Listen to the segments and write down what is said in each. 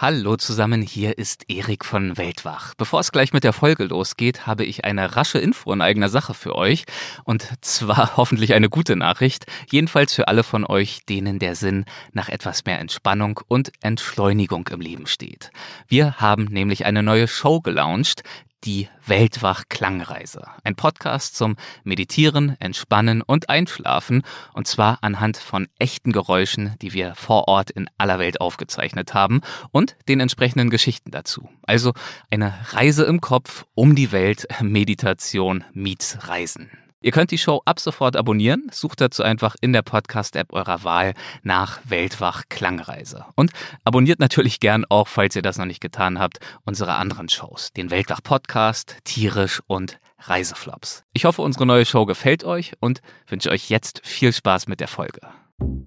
Hallo zusammen, hier ist Erik von Weltwach. Bevor es gleich mit der Folge losgeht, habe ich eine rasche Info in eigener Sache für euch. Und zwar hoffentlich eine gute Nachricht. Jedenfalls für alle von euch, denen der Sinn nach etwas mehr Entspannung und Entschleunigung im Leben steht. Wir haben nämlich eine neue Show gelauncht, die Weltwach Klangreise. Ein Podcast zum Meditieren, Entspannen und Einschlafen. Und zwar anhand von echten Geräuschen, die wir vor Ort in aller Welt aufgezeichnet haben und den entsprechenden Geschichten dazu. Also eine Reise im Kopf um die Welt, Meditation meets Reisen. Ihr könnt die Show ab sofort abonnieren. Sucht dazu einfach in der Podcast-App eurer Wahl nach Weltwach Klangreise. Und abonniert natürlich gern auch, falls ihr das noch nicht getan habt, unsere anderen Shows. Den Weltwach Podcast, Tierisch und Reiseflops. Ich hoffe, unsere neue Show gefällt euch und wünsche euch jetzt viel Spaß mit der Folge.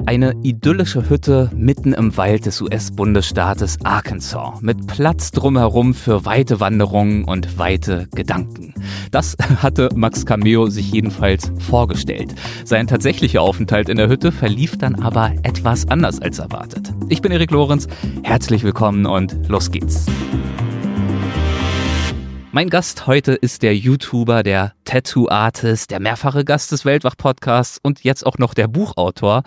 Eine idyllische Hütte mitten im Wald des US-Bundesstaates Arkansas mit Platz drumherum für weite Wanderungen und weite Gedanken. Das hatte Max Cameo sich jedenfalls vorgestellt. Sein tatsächlicher Aufenthalt in der Hütte verlief dann aber etwas anders als erwartet. Ich bin Erik Lorenz, herzlich willkommen und los geht's. Mein Gast heute ist der YouTuber, der Tattoo-Artist, der mehrfache Gast des Weltwach-Podcasts und jetzt auch noch der Buchautor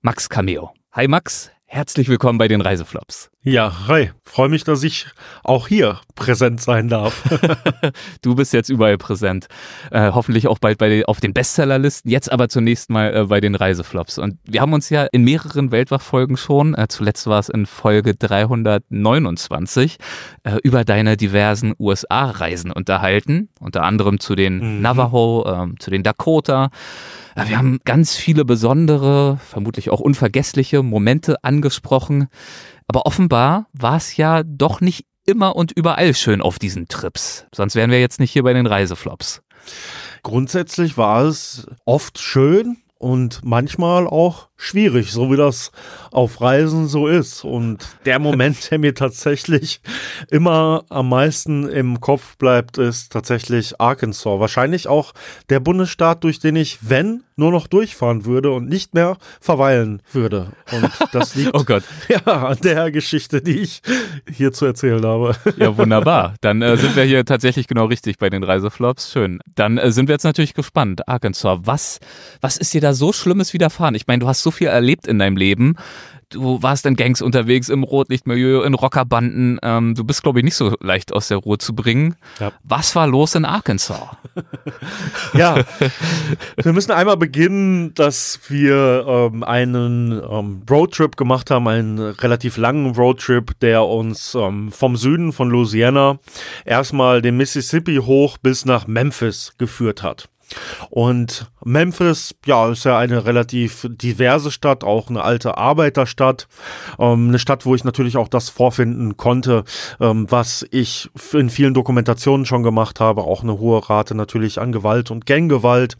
Max Cameo. Hi Max, herzlich willkommen bei den Reiseflops. Ja, hi. Freue mich, dass ich auch hier präsent sein darf. du bist jetzt überall präsent. Äh, hoffentlich auch bald bei auf den Bestsellerlisten. Jetzt aber zunächst mal äh, bei den Reiseflops. Und wir haben uns ja in mehreren Weltwachfolgen schon, äh, zuletzt war es in Folge 329, äh, über deine diversen USA-Reisen unterhalten. Unter anderem zu den mhm. Navajo, ähm, zu den Dakota. Äh, wir haben ganz viele besondere, vermutlich auch unvergessliche Momente angesprochen. Aber offenbar war es ja doch nicht immer und überall schön auf diesen Trips. Sonst wären wir jetzt nicht hier bei den Reiseflops. Grundsätzlich war es oft schön und manchmal auch schwierig, so wie das auf Reisen so ist. Und der Moment, der mir tatsächlich immer am meisten im Kopf bleibt, ist tatsächlich Arkansas. Wahrscheinlich auch der Bundesstaat, durch den ich, wenn, nur noch durchfahren würde und nicht mehr verweilen würde. Und das liegt oh Gott. ja an der Geschichte, die ich hier zu erzählen habe. Ja, wunderbar. Dann äh, sind wir hier tatsächlich genau richtig bei den Reiseflops. Schön. Dann äh, sind wir jetzt natürlich gespannt. Arkansas, was, was ist dir da so Schlimmes widerfahren? Ich meine, du hast so viel erlebt in deinem Leben. Du warst in Gangs unterwegs, im Rotlichtmilieu, in Rockerbanden. Ähm, du bist, glaube ich, nicht so leicht aus der Ruhe zu bringen. Ja. Was war los in Arkansas? ja, wir müssen einmal beginnen, dass wir ähm, einen ähm, Roadtrip gemacht haben, einen relativ langen Roadtrip, der uns ähm, vom Süden von Louisiana erstmal den Mississippi hoch bis nach Memphis geführt hat. Und Memphis, ja, ist ja eine relativ diverse Stadt, auch eine alte Arbeiterstadt. Ähm, eine Stadt, wo ich natürlich auch das vorfinden konnte, ähm, was ich in vielen Dokumentationen schon gemacht habe. Auch eine hohe Rate natürlich an Gewalt und Ganggewalt.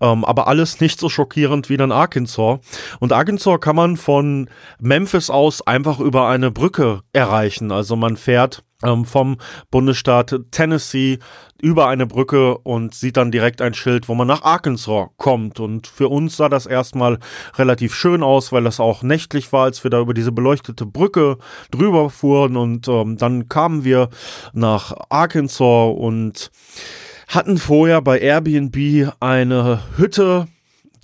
Ähm, aber alles nicht so schockierend wie dann Arkansas. Und Arkansas kann man von Memphis aus einfach über eine Brücke erreichen. Also man fährt vom Bundesstaat Tennessee über eine Brücke und sieht dann direkt ein Schild, wo man nach Arkansas kommt. Und für uns sah das erstmal relativ schön aus, weil es auch nächtlich war, als wir da über diese beleuchtete Brücke drüber fuhren. Und ähm, dann kamen wir nach Arkansas und hatten vorher bei Airbnb eine Hütte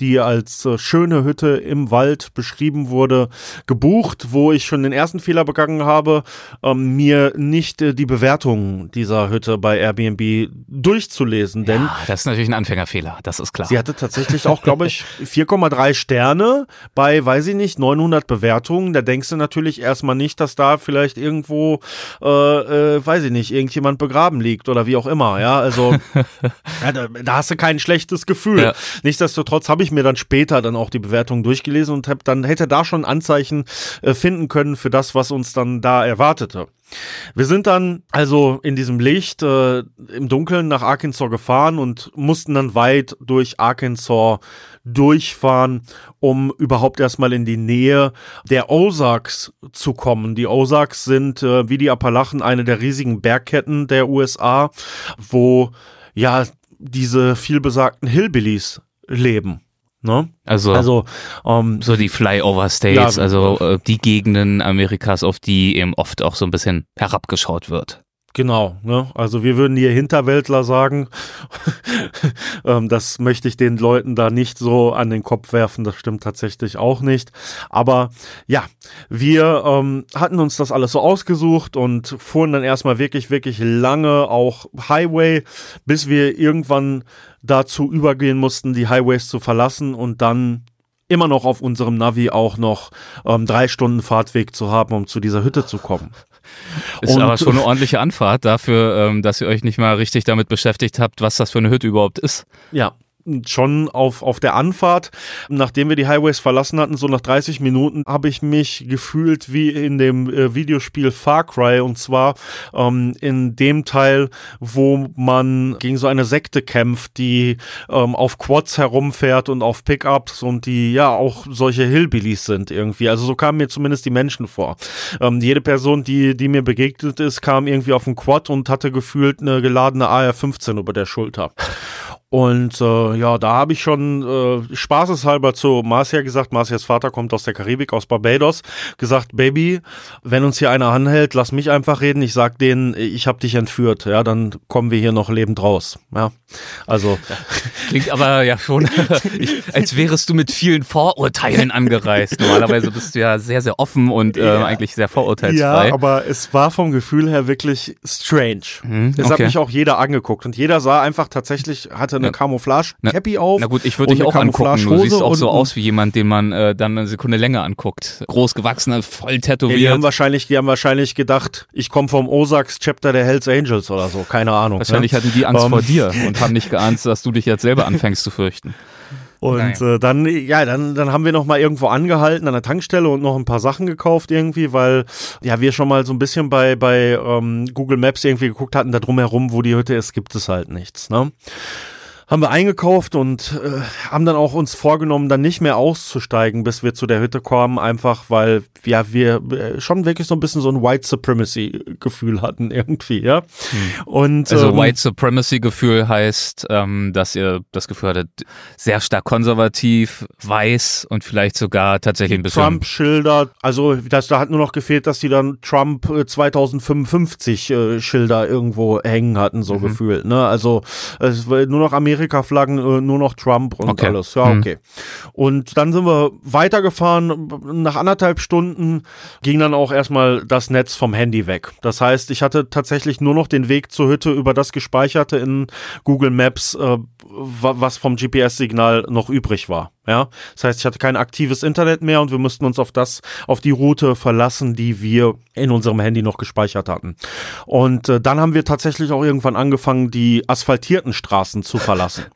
die als äh, schöne Hütte im Wald beschrieben wurde, gebucht, wo ich schon den ersten Fehler begangen habe, ähm, mir nicht äh, die Bewertung dieser Hütte bei Airbnb durchzulesen. Denn ja, das ist natürlich ein Anfängerfehler, das ist klar. Sie hatte tatsächlich auch, glaube ich, 4,3 Sterne bei, weiß ich nicht, 900 Bewertungen. Da denkst du natürlich erstmal nicht, dass da vielleicht irgendwo, äh, äh, weiß ich nicht, irgendjemand begraben liegt oder wie auch immer. Ja, also ja, da, da, hast du kein schlechtes Gefühl. Ja. Nichtsdestotrotz habe ich ich mir dann später dann auch die Bewertung durchgelesen und hab dann hätte da schon Anzeichen äh, finden können für das, was uns dann da erwartete. Wir sind dann also in diesem Licht äh, im Dunkeln nach Arkansas gefahren und mussten dann weit durch Arkansas durchfahren, um überhaupt erstmal in die Nähe der Ozarks zu kommen. Die Ozarks sind äh, wie die Appalachen eine der riesigen Bergketten der USA, wo ja diese vielbesagten Hillbillies leben. Ne? Also, Also, ähm, so die Flyover States, Ja, also äh, die Gegenden Amerikas, auf die eben oft auch so ein bisschen herabgeschaut wird. Genau, ne? Also wir würden hier Hinterwäldler sagen. ähm, das möchte ich den Leuten da nicht so an den Kopf werfen, das stimmt tatsächlich auch nicht. Aber ja, wir ähm, hatten uns das alles so ausgesucht und fuhren dann erstmal wirklich, wirklich lange auch Highway, bis wir irgendwann dazu übergehen mussten, die Highways zu verlassen und dann immer noch auf unserem Navi auch noch ähm, drei Stunden Fahrtweg zu haben, um zu dieser Hütte zu kommen. Ist Und- aber schon eine ordentliche Anfahrt dafür, ähm, dass ihr euch nicht mal richtig damit beschäftigt habt, was das für eine Hütte überhaupt ist. Ja, schon auf, auf der Anfahrt, nachdem wir die Highways verlassen hatten, so nach 30 Minuten, habe ich mich gefühlt wie in dem äh, Videospiel Far Cry und zwar ähm, in dem Teil, wo man gegen so eine Sekte kämpft, die ähm, auf Quads herumfährt und auf Pickups und die ja auch solche Hillbillies sind irgendwie. Also so kamen mir zumindest die Menschen vor. Ähm, jede Person, die, die mir begegnet ist, kam irgendwie auf einen Quad und hatte gefühlt eine geladene AR-15 über der Schulter. Und äh, ja, da habe ich schon äh, spaßeshalber zu Marcia gesagt, Marcias Vater kommt aus der Karibik, aus Barbados, gesagt, Baby, wenn uns hier einer anhält, lass mich einfach reden, ich sag denen, ich habe dich entführt, ja, dann kommen wir hier noch lebend raus. Ja, also Klingt aber ja schon, ich, als wärest du mit vielen Vorurteilen angereist. Normalerweise bist du ja sehr, sehr offen und äh, Ja. eigentlich sehr vorurteilsfrei. Ja, aber es war vom Gefühl her wirklich strange. Mhm, Es hat okay. mich auch jeder angeguckt und jeder sah einfach tatsächlich, hatte eine Ja. Camouflage-Cappy auf. Na gut, ich würde dich eine auch angucken. Du siehst auch so aus wie jemand, den man äh, dann eine Sekunde länger anguckt. Groß gewachsener, voll Ja, die tätowiert. haben wahrscheinlich, die haben wahrscheinlich gedacht, ich komme vom Ozarks Chapter der Hells Angels oder so, keine Ahnung. Wahrscheinlich ne? hatten die Angst Ähm. vor dir und haben nicht geahnt, dass du dich jetzt selber anfängst zu fürchten. Und äh, dann, ja, dann, dann haben wir noch mal irgendwo angehalten an der Tankstelle und noch ein paar Sachen gekauft irgendwie, weil ja wir schon mal so ein bisschen bei bei ähm, Google Maps irgendwie geguckt hatten, da drumherum, wo die Hütte ist, gibt es halt nichts. Ne? Haben wir eingekauft und äh, haben dann auch uns vorgenommen, dann nicht mehr auszusteigen, bis wir zu der Hütte kommen, einfach weil ja wir äh, schon wirklich so ein bisschen so ein White Supremacy Gefühl hatten irgendwie, ja. Und Also ähm, White Supremacy Gefühl heißt, ähm, dass ihr das Gefühl hattet, sehr stark konservativ, weiß und vielleicht sogar tatsächlich ein bisschen Trump-Schilder, also das, da hat nur noch gefehlt, dass die dann Trump äh, 2055 äh, Schilder irgendwo hängen hatten, so Mhm. gefühlt. Ne? Also es war nur noch Amerika-Flaggen, äh, nur noch Trump und Okay. alles. Ja, Mhm. okay. Und dann sind wir weitergefahren. Nach anderthalb Stunden ging dann auch erstmal das Netz vom Handy weg. Das heißt, ich hatte tatsächlich nur noch den Weg zur Hütte über das gespeicherte in Google Maps, äh, wa- was vom GPS-Signal noch übrig war. Ja, das heißt, ich hatte kein aktives Internet mehr und wir mussten uns auf das, auf die Route verlassen, die wir in unserem Handy noch gespeichert hatten. Und äh, dann haben wir tatsächlich auch irgendwann angefangen, die asphaltierten Straßen zu verlassen.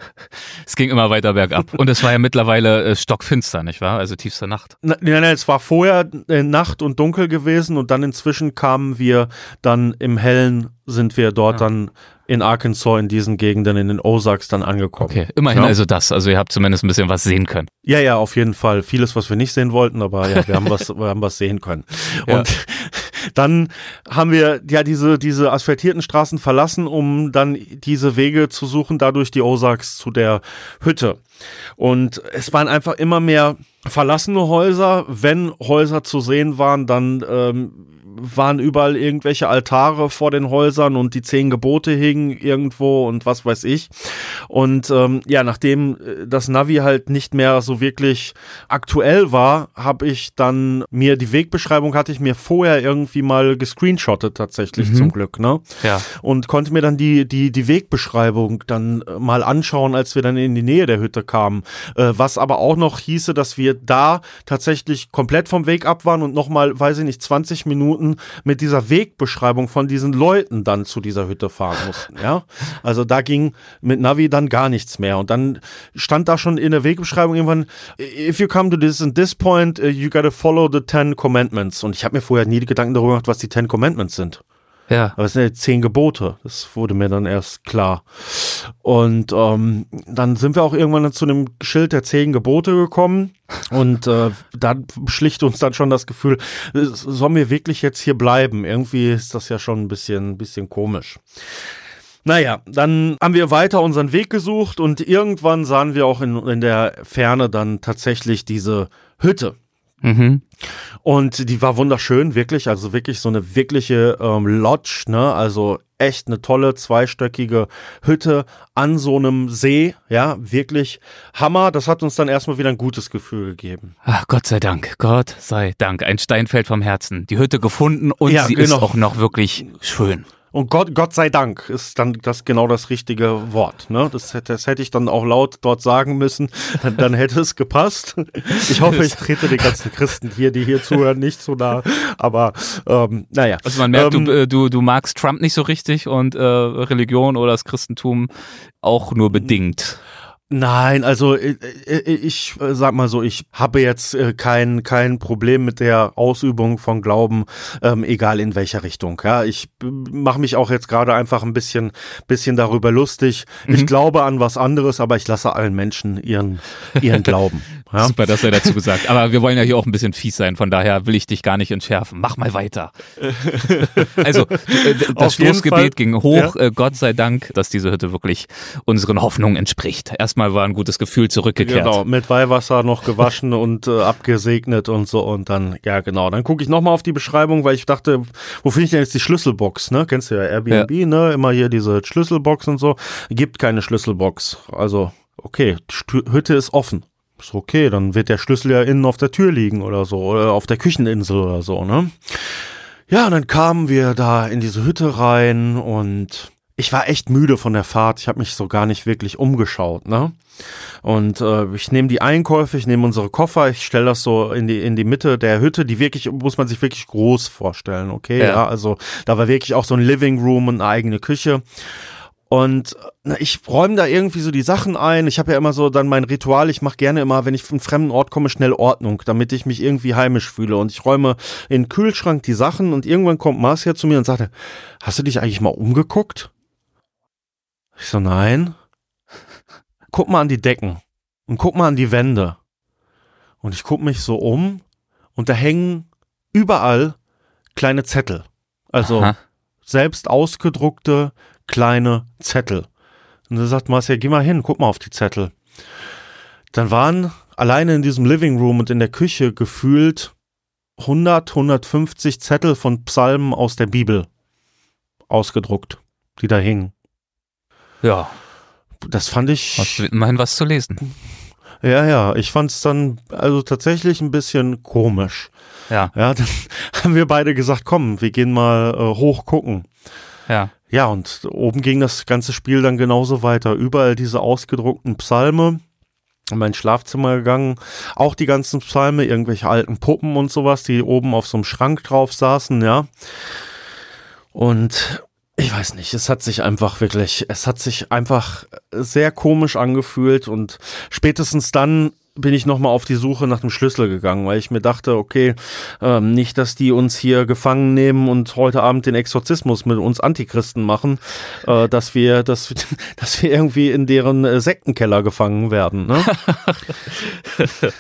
Es ging immer weiter bergab. Und es war ja mittlerweile äh, stockfinster, nicht wahr? Also tiefste Nacht. Nein, nein, es war vorher äh, Nacht und dunkel gewesen und dann inzwischen kamen wir dann im Hellen, sind wir dort Ja. dann in Arkansas in diesen Gegenden, in den Ozarks dann angekommen. Okay, immerhin Ja. also das. Also ihr habt zumindest ein bisschen was sehen können. Ja, ja, auf jeden Fall. Vieles, was wir nicht sehen wollten, aber ja, wir haben was, wir haben was sehen können. Ja. Und dann haben wir ja diese, diese asphaltierten Straßen verlassen, um dann diese Wege zu suchen, dadurch die Ozarks zu der Hütte. Und es waren einfach immer mehr verlassene Häuser. Wenn Häuser zu sehen waren, dann ähm, waren überall irgendwelche Altare vor den Häusern und die zehn Gebote hingen irgendwo und was weiß ich. Und ähm, ja, nachdem äh, das Navi halt nicht mehr so wirklich aktuell war, habe ich dann mir die Wegbeschreibung hatte ich mir vorher irgendwie mal gescreenshottet tatsächlich Mhm. zum Glück, ne? Ja. und konnte mir dann die, die, die Wegbeschreibung dann äh, mal anschauen, als wir dann in die Nähe der Hütte kamen. Äh, was aber auch noch hieße, dass wir da tatsächlich komplett vom Weg ab waren und nochmal, weiß ich nicht, 20 Minuten mit dieser Wegbeschreibung von diesen Leuten dann zu dieser Hütte fahren mussten. Ja, also da ging mit Navi dann gar nichts mehr. Und dann stand da schon in der Wegbeschreibung irgendwann, if you come to this and this point, uh, you gotta follow the Ten Commandments. Und ich habe mir vorher nie Gedanken darüber gemacht, was die Ten Commandments sind. Ja. Aber es sind ja zehn Gebote. Das wurde mir dann erst klar. Und ähm, dann sind wir auch irgendwann zu dem Schild der zehn Gebote gekommen. Und äh, da schlicht uns dann schon das Gefühl, sollen wir wirklich jetzt hier bleiben? Irgendwie ist das ja schon ein bisschen, bisschen komisch. Naja, dann haben wir weiter unseren Weg gesucht und irgendwann sahen wir auch in, in der Ferne dann tatsächlich diese Hütte. Mhm. Und die war wunderschön, wirklich, also wirklich so eine wirkliche ähm, Lodge, ne? Also echt eine tolle zweistöckige Hütte an so einem See, ja, wirklich Hammer. Das hat uns dann erstmal wieder ein gutes Gefühl gegeben. Ach, Gott sei Dank, Gott sei Dank. Ein Stein fällt vom Herzen. Die Hütte gefunden und Ja, sie genau. ist auch noch wirklich schön. Und Gott, Gott sei Dank ist dann das genau das richtige Wort. Ne? Das, hätte- das hätte ich dann auch laut dort sagen müssen. Dann, dann hätte es gepasst. Ich hoffe, ich trete den ganzen Christen hier, die hier zuhören, nicht so nah. Aber ähm, naja. Also man merkt, Ähm, du, äh, du, du magst Trump nicht so richtig und äh, Religion oder das Christentum auch nur bedingt. Nein, also äh, äh, ich äh, sag mal so, ich habe jetzt äh, kein kein Problem mit der Ausübung von Glauben, ähm, egal in welcher Richtung. Ja, ich mache mich auch jetzt gerade einfach ein bisschen bisschen darüber lustig. Ich glaube an was anderes, aber ich lasse allen Menschen ihren ihren Glauben. Ja? Super, das sei dazu gesagt. Aber wir wollen ja hier auch ein bisschen fies sein, von daher will ich dich gar nicht entschärfen. Mach mal weiter. Also, äh, das. Stoßgebet ging hoch. Äh, Gott sei Dank, dass diese Hütte wirklich unseren Hoffnungen entspricht. Erstmal war ein gutes Gefühl zurückgekehrt. Genau, mit Weihwasser noch gewaschen und äh, abgesegnet und so und dann, ja genau, dann gucke ich nochmal auf die Beschreibung, weil ich dachte, wo finde ich denn jetzt die Schlüsselbox, ne? Kennst du ja Airbnb, ne? Immer hier diese Schlüsselbox und so. Gibt keine Schlüsselbox. Also, okay, Hütte ist offen. Ist okay, dann wird der Schlüssel ja innen auf der Tür liegen oder so, oder auf der Kücheninsel oder so, ne? Ja, und dann kamen wir da in diese Hütte rein und ich war echt müde von der Fahrt. Ich habe mich so gar nicht wirklich umgeschaut, ne? Und äh, ich nehme die Einkäufe, ich nehme unsere Koffer, ich stelle das so in die in die Mitte der Hütte, die wirklich muss man sich wirklich groß vorstellen, okay? Ja. Ja, also da war wirklich auch so ein Living Room und eine eigene Küche. Und na, ich räume da irgendwie so die Sachen ein. Ich habe ja immer so dann mein Ritual. Ich mache gerne immer, wenn ich von einem fremden Ort komme, schnell Ordnung, damit ich mich irgendwie heimisch fühle. Und ich räume in den Kühlschrank die Sachen und irgendwann kommt Marcia zu mir und sagte, hast du dich eigentlich mal umgeguckt? Ich so, nein. Guck mal an die Decken und guck mal an die Wände. Und ich guck mich so um und da hängen überall kleine Zettel. Also Aha. selbst ausgedruckte kleine Zettel. Und dann sagt Marcia, geh mal hin, guck mal auf die Zettel. Dann waren alleine in diesem Living Room und in der Küche gefühlt 100, 150 Zettel von Psalmen aus der Bibel ausgedruckt, die da hingen. Ja, Das fand ich. hast immerhin was zu lesen. Ja, ja, ich fand es dann also tatsächlich ein bisschen komisch. Ja, Ja, dann haben wir beide gesagt, komm, wir gehen mal äh, hoch gucken. ja. Ja, und oben ging das ganze Spiel dann genauso weiter. Überall diese ausgedruckten Psalme. In mein Schlafzimmer gegangen. Auch die ganzen Psalme, irgendwelche alten Puppen und sowas, die oben auf so einem Schrank drauf saßen, ja. Und ich weiß nicht, es hat sich einfach wirklich, es hat sich einfach sehr komisch angefühlt und spätestens dann bin ich nochmal auf die Suche nach dem Schlüssel gegangen, weil ich mir dachte, okay, ähm, nicht, dass die uns hier gefangen nehmen und heute Abend den Exorzismus mit uns Antichristen machen, äh, dass wir, dass, dass wir irgendwie in deren äh, Sektenkeller gefangen werden. Ne?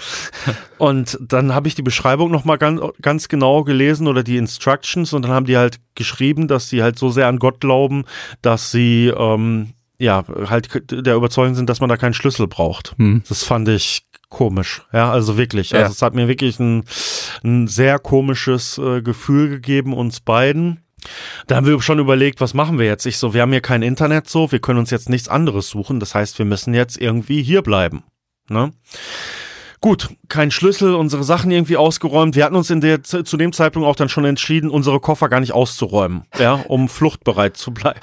und dann habe ich die Beschreibung nochmal ganz, ganz genau gelesen oder die Instructions und dann haben die halt geschrieben, dass sie halt so sehr an Gott glauben, dass sie ähm, ja halt der Überzeugung sind, dass man da keinen Schlüssel braucht. Hm. Das fand ich komisch. Ja, also wirklich. Ja. Also es hat mir wirklich ein, ein sehr komisches äh, Gefühl gegeben, uns beiden. Da haben wir schon überlegt, was machen wir jetzt? Ich so, wir haben hier kein Internet so, wir können uns jetzt nichts anderes suchen. Das heißt, wir müssen jetzt irgendwie hier bleiben. Ne? Gut, kein Schlüssel, unsere Sachen irgendwie ausgeräumt. Wir hatten uns in der, zu dem Zeitpunkt auch dann schon entschieden, unsere Koffer gar nicht auszuräumen, ja, um fluchtbereit zu bleiben.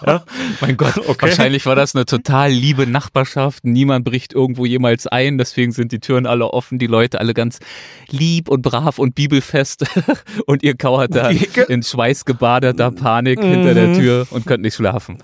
Mein Gott, Okay. wahrscheinlich war das eine total liebe Nachbarschaft. Niemand bricht irgendwo jemals ein, deswegen sind die Türen alle offen, die Leute alle ganz lieb und brav und bibelfest. und ihr kauert da in schweißgebadeter Panik hinter der Tür und könnt nicht schlafen.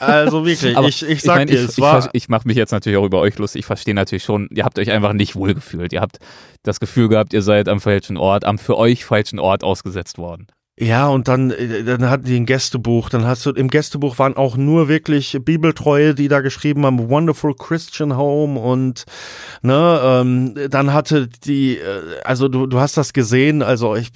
Also wirklich, ich, ich sag mein, dir, ich, es ich, war, ver- ich mache mich jetzt natürlich auch über euch lustig. Ich verstehe natürlich schon, ihr habt euch einfach nicht wohlgefühlt. Ihr habt das Gefühl gehabt, ihr seid am falschen Ort, am für euch falschen Ort ausgesetzt worden. Ja, und dann, äh, dann hatten die ein Gästebuch. Dann hast du, im Gästebuch waren auch nur wirklich Bibeltreue, die da geschrieben haben, Wonderful Christian Home und, ne, ähm, dann hatte die, äh, also du, du hast das gesehen, also ich,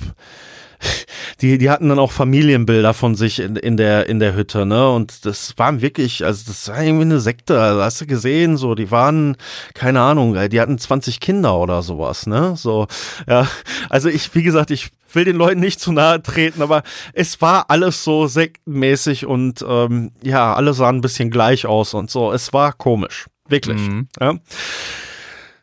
die, die hatten dann auch Familienbilder von sich in, in der, in der Hütte, ne? Und das waren wirklich, also das war irgendwie eine Sekte, also hast du gesehen, so, die waren, keine Ahnung, die hatten 20 Kinder oder sowas, ne? So, ja. Also ich, wie gesagt, ich will den Leuten nicht zu nahe treten, aber es war alles so sektenmäßig und ähm, ja, alle sahen ein bisschen gleich aus und so. Es war komisch. Wirklich. Mhm. Ja.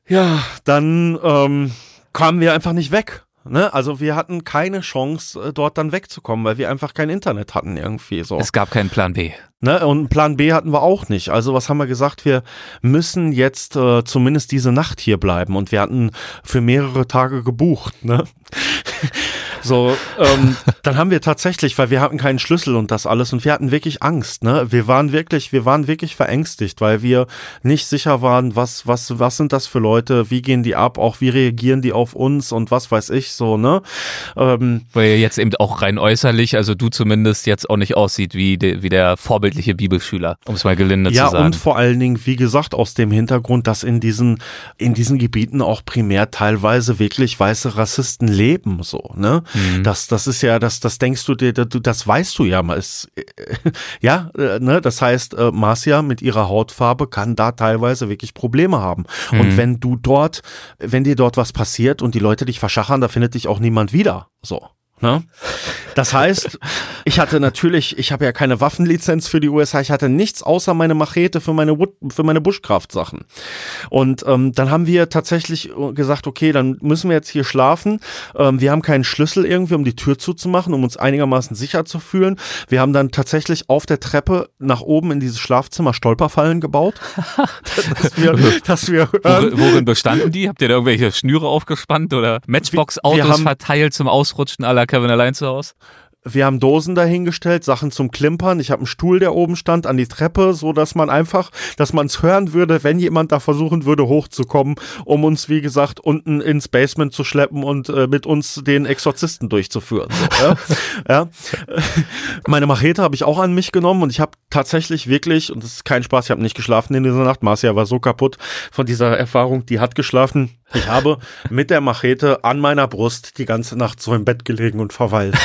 ja, dann ähm, kamen wir einfach nicht weg. Ne? Also wir hatten keine Chance, äh, dort dann wegzukommen, weil wir einfach kein Internet hatten irgendwie so. Es gab keinen Plan B. Ne? Und Plan B hatten wir auch nicht. Also was haben wir gesagt? Wir müssen jetzt äh, zumindest diese Nacht hier bleiben. Und wir hatten für mehrere Tage gebucht. Ne? So, ähm, dann haben wir tatsächlich, weil wir hatten keinen Schlüssel und das alles und wir hatten wirklich Angst, ne? Wir waren wirklich, wir waren wirklich verängstigt, weil wir nicht sicher waren, was, was, was sind das für Leute, wie gehen die ab, auch wie reagieren die auf uns und was weiß ich so, ne? Ähm, weil jetzt eben auch rein äußerlich, also du zumindest jetzt auch nicht aussieht wie, de, wie der vorbildliche Bibelschüler, um es mal gelinde ja, zu sagen. Ja, und vor allen Dingen, wie gesagt, aus dem Hintergrund, dass in diesen, in diesen Gebieten auch primär teilweise wirklich weiße Rassisten leben, so, ne? Mhm. Das, das ist ja, das, das denkst du dir, das weißt du ja mal. Ist, ja, äh, ne, das heißt, äh, Marcia mit ihrer Hautfarbe kann da teilweise wirklich Probleme haben. Mhm. Und wenn du dort, wenn dir dort was passiert und die Leute dich verschachern, da findet dich auch niemand wieder. So. Ne? Das heißt, ich hatte natürlich, ich habe ja keine Waffenlizenz für die USA, ich hatte nichts außer meine Machete für meine, für meine Buschkraftsachen. Und ähm, dann haben wir tatsächlich gesagt, okay, dann müssen wir jetzt hier schlafen. Ähm, wir haben keinen Schlüssel irgendwie, um die Tür zuzumachen, um uns einigermaßen sicher zu fühlen. Wir haben dann tatsächlich auf der Treppe nach oben in dieses Schlafzimmer Stolperfallen gebaut. dass wir, dass wir ähm, Worin bestanden die? Habt ihr da irgendwelche Schnüre aufgespannt oder Matchbox-Autos verteilt zum Ausrutschen aller Kevin allein zu Hause? wir haben Dosen dahingestellt, Sachen zum Klimpern. Ich habe einen Stuhl, der oben stand, an die Treppe, so dass man einfach, dass man es hören würde, wenn jemand da versuchen würde, hochzukommen, um uns, wie gesagt, unten ins Basement zu schleppen und äh, mit uns den Exorzisten durchzuführen. So, ja? ja. Meine Machete habe ich auch an mich genommen und ich habe tatsächlich wirklich, und das ist kein Spaß, ich habe nicht geschlafen in dieser Nacht. Marcia war so kaputt von dieser Erfahrung, die hat geschlafen. Ich habe mit der Machete an meiner Brust die ganze Nacht so im Bett gelegen und verweilt.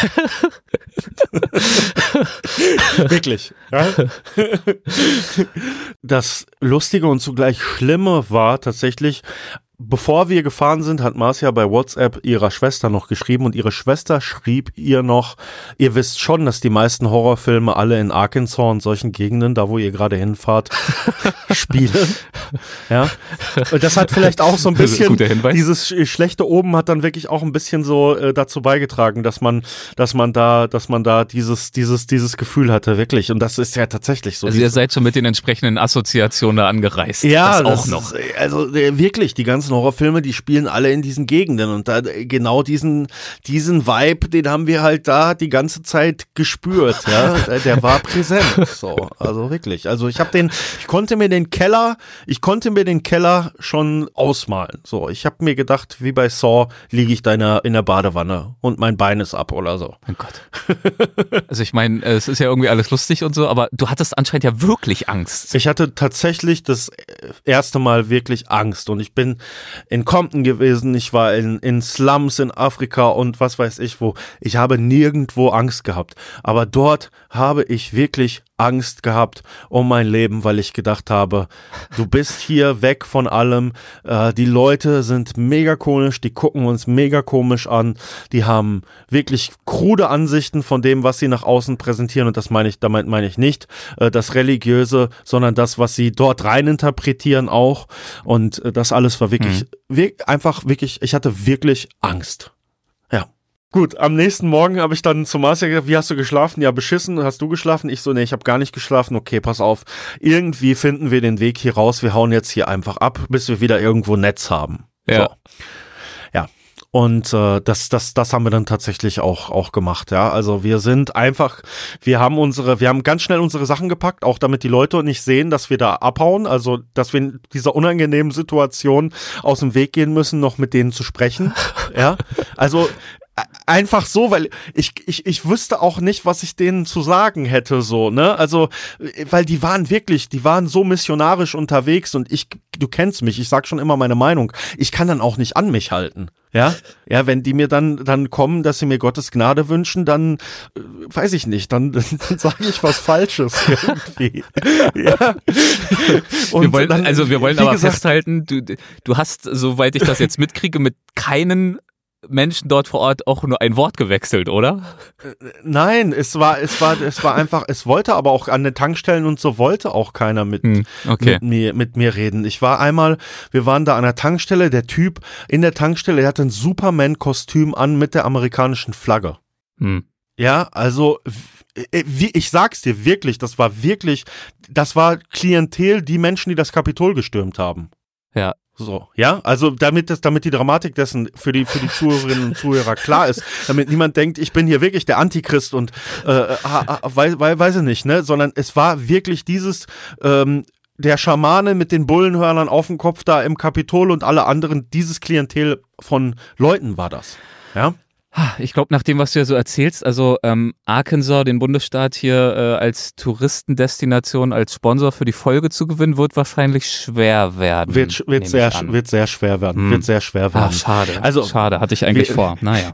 Wirklich. Ja? Das Lustige und zugleich Schlimme war tatsächlich, bevor wir gefahren sind, hat Marcia bei WhatsApp ihrer Schwester noch geschrieben und ihre Schwester schrieb ihr noch, ihr wisst schon, dass die meisten Horrorfilme alle in Arkansas und solchen Gegenden, da wo ihr gerade hinfahrt, spielen. Ja. Und das hat vielleicht auch so ein bisschen, dieses schlechte oben hat dann wirklich auch ein bisschen so äh, dazu beigetragen, dass man, dass man da, dass man da dieses, dieses, dieses Gefühl hatte, wirklich. Und das ist ja tatsächlich so. Also ihr seid schon mit den entsprechenden Assoziationen da angereist. Ja, das auch das noch. Ist, also äh, wirklich, die ganzen ganzen Horrorfilme, die spielen alle in diesen Gegenden und da genau diesen diesen Vibe, den haben wir halt da die ganze Zeit gespürt, ja, der war präsent, so, also wirklich. Also ich habe den ich konnte mir den Keller, ich konnte mir den Keller schon ausmalen. So, ich habe mir gedacht, wie bei Saw liege ich da in der, in der Badewanne und mein Bein ist ab oder so. Mein Gott. also ich meine, es ist ja irgendwie alles lustig und so, aber du hattest anscheinend ja wirklich Angst. Ich hatte tatsächlich das erste Mal wirklich Angst und ich bin in Compton gewesen, ich war in, in Slums in Afrika und was weiß ich wo. Ich habe nirgendwo Angst gehabt. Aber dort habe ich wirklich Angst gehabt um mein Leben, weil ich gedacht habe, du bist hier weg von allem. Äh, die Leute sind mega komisch, die gucken uns mega komisch an. Die haben wirklich krude Ansichten von dem, was sie nach außen präsentieren. Und das meine ich, damit meine ich nicht äh, das Religiöse, sondern das, was sie dort rein interpretieren auch. Und äh, das alles war wirklich, mhm. wirklich einfach wirklich, ich hatte wirklich Angst. Gut, am nächsten Morgen habe ich dann zu Marcia gesagt, wie hast du geschlafen? Ja, beschissen, hast du geschlafen? Ich so, nee, ich habe gar nicht geschlafen. Okay, pass auf. Irgendwie finden wir den Weg hier raus. Wir hauen jetzt hier einfach ab, bis wir wieder irgendwo Netz haben. Ja. So. Ja. Und äh, das, das, das haben wir dann tatsächlich auch, auch gemacht, ja. Also wir sind einfach, wir haben unsere, wir haben ganz schnell unsere Sachen gepackt, auch damit die Leute nicht sehen, dass wir da abhauen, also dass wir in dieser unangenehmen Situation aus dem Weg gehen müssen, noch mit denen zu sprechen. ja. Also einfach so, weil ich, ich, ich wüsste auch nicht, was ich denen zu sagen hätte, so, ne? Also, weil die waren wirklich, die waren so missionarisch unterwegs und ich, du kennst mich, ich sag schon immer meine Meinung. Ich kann dann auch nicht an mich halten. Ja, ja, wenn die mir dann dann kommen, dass sie mir Gottes Gnade wünschen, dann äh, weiß ich nicht, dann, dann, dann sage ich was Falsches irgendwie. ja. Und wir wollen, dann, also wir wollen aber gesagt, festhalten, du, du hast, soweit ich das jetzt mitkriege, mit keinen Menschen dort vor Ort auch nur ein Wort gewechselt, oder? Nein, es war, es war, es war einfach, es wollte aber auch an den Tankstellen und so wollte auch keiner mit, hm, okay. mit mir, mit mir reden. Ich war einmal, wir waren da an der Tankstelle, der Typ in der Tankstelle, der hatte ein Superman-Kostüm an mit der amerikanischen Flagge. Hm. Ja, also, wie, ich sag's dir wirklich, das war wirklich, das war Klientel, die Menschen, die das Kapitol gestürmt haben. Ja, so, ja, also damit das, damit die Dramatik dessen für die für die Zuhörerinnen und Zuhörer klar ist, damit niemand denkt, ich bin hier wirklich der Antichrist und äh, weiß, weiß ich nicht, ne, sondern es war wirklich dieses ähm, der Schamane mit den Bullenhörnern auf dem Kopf da im Kapitol und alle anderen, dieses Klientel von Leuten war das. Ja. Ich glaube, nach dem, was du ja so erzählst, also ähm, Arkansas, den Bundesstaat hier äh, als Touristendestination, als Sponsor für die Folge zu gewinnen, wird wahrscheinlich schwer werden. Wird, wird, sehr, wird sehr schwer werden. Hm. Wird sehr schwer werden. Ach, schade. Also, schade, hatte ich eigentlich wir, vor. Naja.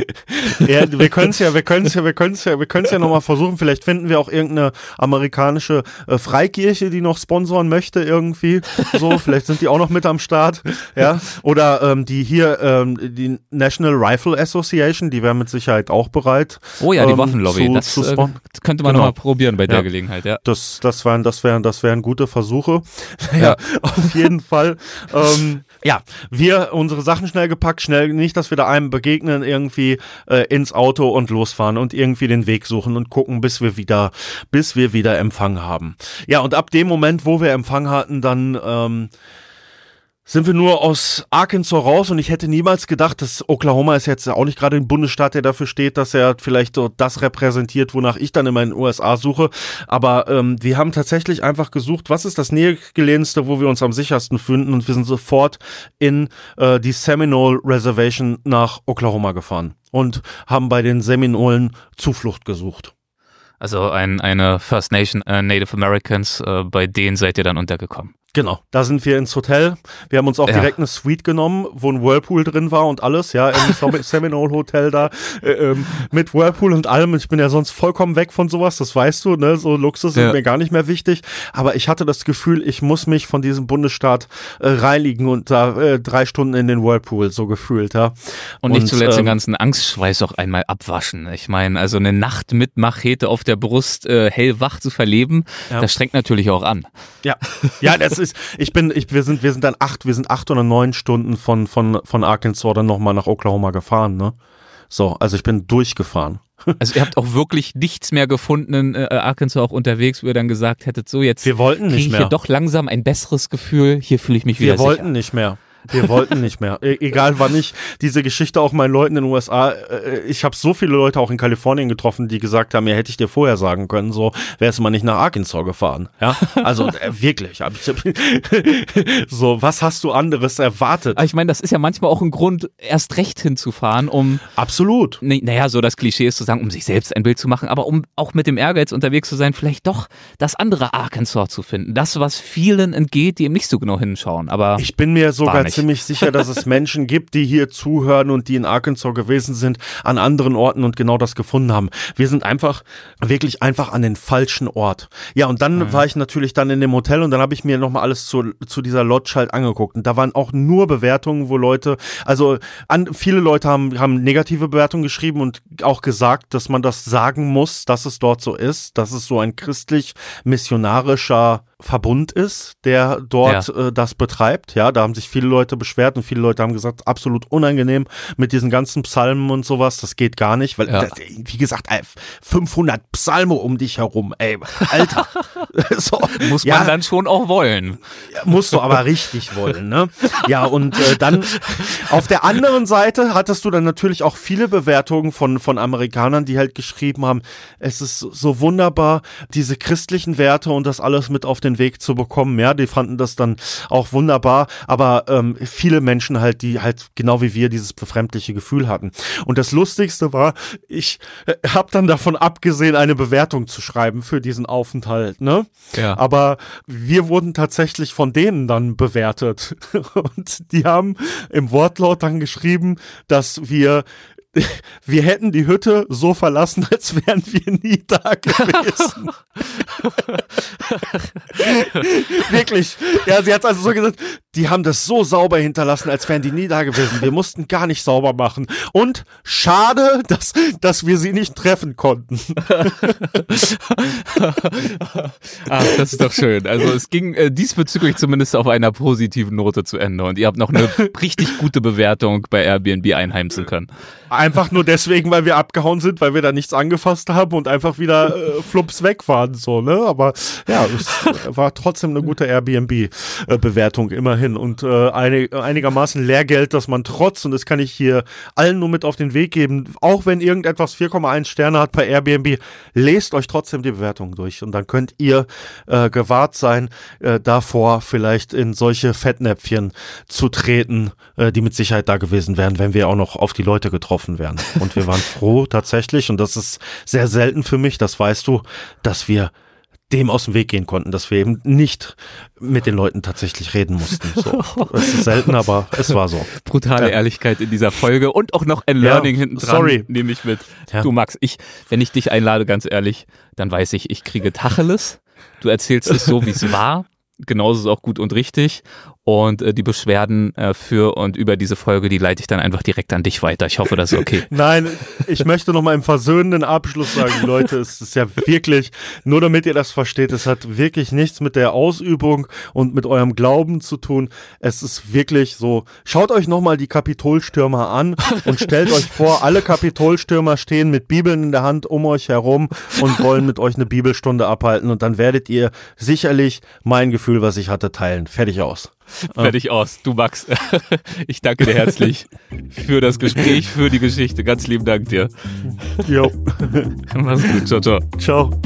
ja, wir können es ja, wir können es ja, wir können es ja, wir können es ja nochmal versuchen. Vielleicht finden wir auch irgendeine amerikanische äh, Freikirche, die noch sponsoren möchte irgendwie. So, vielleicht sind die auch noch mit am Start. Ja. Oder ähm, die hier, ähm, die National Rifle Association Association, die wäre mit Sicherheit auch bereit. Oh ja, die ähm, Waffenlobby, zu, das zu äh, könnte man genau. nochmal probieren bei der Gelegenheit, ja. Das, das wären, das wären, das wären gute Versuche. ja, ja. auf jeden Fall. Ähm, ja, wir unsere Sachen schnell gepackt, schnell nicht, dass wir da einem begegnen, irgendwie äh, ins Auto und losfahren und irgendwie den Weg suchen und gucken, bis wir wieder, bis wir wieder Empfang haben. Ja, und ab dem Moment, wo wir Empfang hatten, dann ähm, sind wir nur aus Arkansas raus und ich hätte niemals gedacht, dass Oklahoma ist jetzt auch nicht gerade ein Bundesstaat, der dafür steht, dass er vielleicht so das repräsentiert, wonach ich dann in den USA suche. Aber ähm, wir haben tatsächlich einfach gesucht, was ist das nächstgelegenste, wo wir uns am sichersten finden und wir sind sofort in äh, die Seminole Reservation nach Oklahoma gefahren und haben bei den Seminolen Zuflucht gesucht. Also ein, eine First Nation äh, Native Americans, äh, bei denen seid ihr dann untergekommen. Genau, da sind wir ins Hotel. Wir haben uns auch ja. direkt eine Suite genommen, wo ein Whirlpool drin war und alles, ja, im Seminole Hotel da äh, ähm, mit Whirlpool und allem. Ich bin ja sonst vollkommen weg von sowas, das weißt du, ne? So Luxus ja. ist mir gar nicht mehr wichtig. Aber ich hatte das Gefühl, ich muss mich von diesem Bundesstaat äh, reinigen und da äh, drei Stunden in den Whirlpool so gefühlt, ja. Und nicht und, zuletzt ähm, den ganzen Angstschweiß auch einmal abwaschen. Ich meine, also eine Nacht mit Machete auf der Brust äh, hellwach zu verleben, ja. das strengt natürlich auch an. Ja, ja, das ist, ich bin, ich, wir sind, wir sind dann acht, wir sind acht oder neun Stunden von, von, von Arkansas dann nochmal nach Oklahoma gefahren, ne? So, also ich bin durchgefahren. Also ihr habt auch wirklich nichts mehr gefunden in äh, Arkansas auch unterwegs, wo ihr dann gesagt hättet, so jetzt wir wollten nicht mehr. hier doch langsam ein besseres Gefühl, hier fühle ich mich wieder Wir wollten sicher. nicht mehr. Wir wollten nicht mehr. E egal wann ich diese Geschichte auch meinen Leuten in den USA, äh, ich habe so viele Leute auch in Kalifornien getroffen, die gesagt haben, ja, hätte ich dir vorher sagen können, so wärst du mal nicht nach Arkansas gefahren. Ja, also äh, wirklich. so, was hast du anderes erwartet? Ich meine, das ist ja manchmal auch ein Grund, erst recht hinzufahren, um absolut. Naja, so das Klischee ist zu sagen, um sich selbst ein Bild zu machen, aber um auch mit dem Ehrgeiz unterwegs zu sein, vielleicht doch das andere Arkansas zu finden, das was vielen entgeht, die eben nicht so genau hinschauen. Aber ich bin mir sogar ziemlich sicher, dass es Menschen gibt, die hier zuhören und die in Arkansas gewesen sind, an anderen Orten und genau das gefunden haben. Wir sind einfach, wirklich einfach an den falschen Ort. Ja, und dann mhm. war ich natürlich dann in dem Hotel und dann habe ich mir nochmal alles zu, zu dieser Lodge halt angeguckt. Und da waren auch nur Bewertungen, wo Leute, also an, viele Leute haben, haben negative Bewertungen geschrieben und auch gesagt, dass man das sagen muss, dass es dort so ist, dass es so ein christlich-missionarischer Verbund ist, der dort ja. äh, das betreibt. Ja, da haben sich viele Leute beschwert und viele Leute haben gesagt, absolut unangenehm mit diesen ganzen Psalmen und sowas. Das geht gar nicht, weil, ja. das, wie gesagt, 500 Psalme um dich herum, ey, Alter. so, Muss man dann schon auch wollen. Musst du aber richtig wollen, ne? Ja, und äh, dann auf der anderen Seite hattest du dann natürlich auch viele Bewertungen von, von Amerikanern, die halt geschrieben haben, es ist so wunderbar, diese christlichen Werte und das alles mit auf den den Weg zu bekommen. Ja, die fanden das dann auch wunderbar, aber ähm, viele Menschen halt, die halt genau wie wir dieses befremdliche Gefühl hatten. Und das Lustigste war, ich äh, habe dann davon abgesehen, eine Bewertung zu schreiben für diesen Aufenthalt. Ne? Ja. Aber wir wurden tatsächlich von denen dann bewertet. Und die haben im Wortlaut dann geschrieben, dass wir wir hätten die Hütte so verlassen, als wären wir nie da gewesen. Wirklich. Ja, sie hat also so gesagt, die haben das so sauber hinterlassen, als wären die nie da gewesen. Wir mussten gar nicht sauber machen. Und schade, dass, dass wir sie nicht treffen konnten. Ach, das ist doch schön. Also es ging äh, diesbezüglich zumindest auf einer positiven Note zu Ende und ihr habt noch eine richtig gute Bewertung bei Airbnb einheimsen können. Einfach nur deswegen, weil wir abgehauen sind, weil wir da nichts angefasst haben und einfach wieder äh, flups weg waren, so, ne? Aber ja, es war trotzdem eine gute Airbnb-Bewertung, immerhin. Und äh, einig, einigermaßen Lehrgeld, dass man trotz, und das kann ich hier allen nur mit auf den Weg geben, auch wenn irgendetwas 4,1 Sterne hat bei Airbnb, lest euch trotzdem die Bewertung durch. Und dann könnt ihr äh, gewahrt sein, äh, davor vielleicht in solche Fettnäpfchen zu treten, äh, die mit Sicherheit da gewesen wären, wenn wir auch noch auf die Leute getroffen getroffen werden. Und wir waren froh tatsächlich, und das ist sehr selten für mich, das weißt du, dass wir dem aus dem Weg gehen konnten, dass wir eben nicht mit den Leuten tatsächlich reden mussten. So. Das ist selten, aber es war so. Brutale ja. Ehrlichkeit in dieser Folge und auch noch ein Learning ja, hinten dran. Sorry. Nehme ich mit. Ja. Du Max, ich, wenn ich dich einlade, ganz ehrlich, dann weiß ich, ich kriege Tacheles. Du erzählst es so, wie es war. Genauso ist es auch gut und richtig. Und äh, die Beschwerden äh, für und über diese Folge, die leite ich dann einfach direkt an dich weiter. Ich hoffe, das ist okay. Nein, ich möchte noch mal im versöhnenden Abschluss sagen, Leute, es ist ja wirklich, nur damit ihr das versteht, es hat wirklich nichts mit der Ausübung und mit eurem Glauben zu tun. Es ist wirklich so, schaut euch noch mal die Kapitolstürmer an und stellt euch vor, alle Kapitolstürmer stehen mit Bibeln in der Hand um euch herum und wollen mit euch eine Bibelstunde abhalten und dann werdet ihr sicherlich mein Gefühl, was ich hatte, teilen. Fertig aus. Fertig aus. Du Max, ich danke dir herzlich für das Gespräch, für die Geschichte. Ganz lieben Dank dir. Jo. Mach's gut. Ciao, ciao. Ciao.